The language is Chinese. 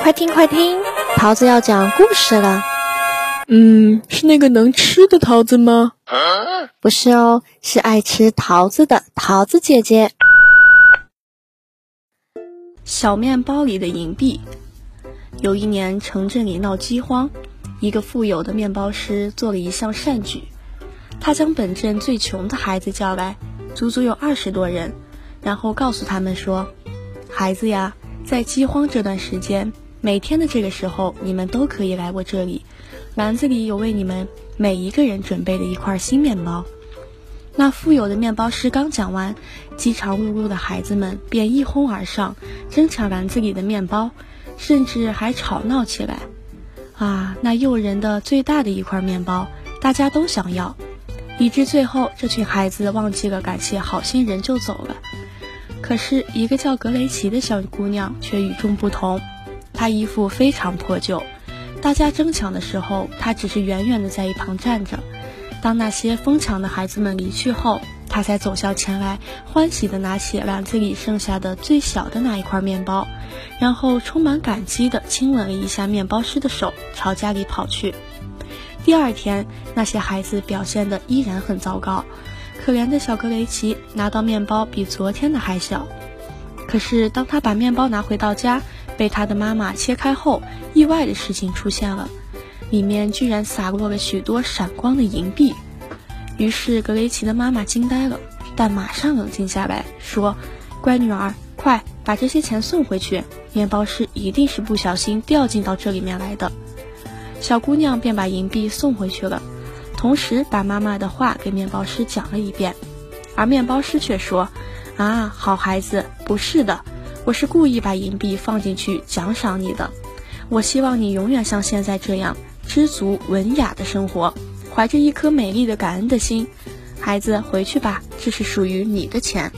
快听快听，桃子要讲故事了。嗯，是那个能吃的桃子吗？不是哦，是爱吃桃子的桃子姐姐。小面包里的银币。有一年，城镇里闹饥荒，一个富有的面包师做了一项善举，他将本镇最穷的孩子叫来，足足有二十多人，然后告诉他们说：“孩子呀，在饥荒这段时间，每天的这个时候，你们都可以来我这里，篮子里有为你们每一个人准备的一块新面包。”那富有的面包师刚讲完，饥肠辘辘的孩子们便一哄而上，争抢篮子里的面包，甚至还吵闹起来。啊，那诱人的最大的一块面包，大家都想要，以致最后这群孩子忘记了感谢好心人就走了。可是，一个叫格雷奇的小姑娘却与众不同，他衣服非常破旧，大家争抢的时候，他只是远远的在一旁站着。当那些疯抢的孩子们离去后，他才走向前来，欢喜地拿起篮子里剩下的最小的那一块面包，然后充满感激地亲吻了一下面包师的手，朝家里跑去。第二天，那些孩子表现得依然很糟糕，可怜的小格雷奇拿到面包比昨天的还小。可是，当他把面包拿回到家，被他的妈妈切开后，意外的事情出现了。里面居然洒落了许多闪光的银币，于是格雷奇的妈妈惊呆了，但马上冷静下来，说：“乖女儿，快把这些钱送回去，面包师一定是不小心掉进到这里面来的。”小姑娘便把银币送回去了，同时把妈妈的话给面包师讲了一遍，而面包师却说：“啊，好孩子，不是的，我是故意把银币放进去奖赏你的，我希望你永远像现在这样。”知足文雅的生活，怀着一颗美丽的感恩的心，孩子回去吧，这是属于你的钱。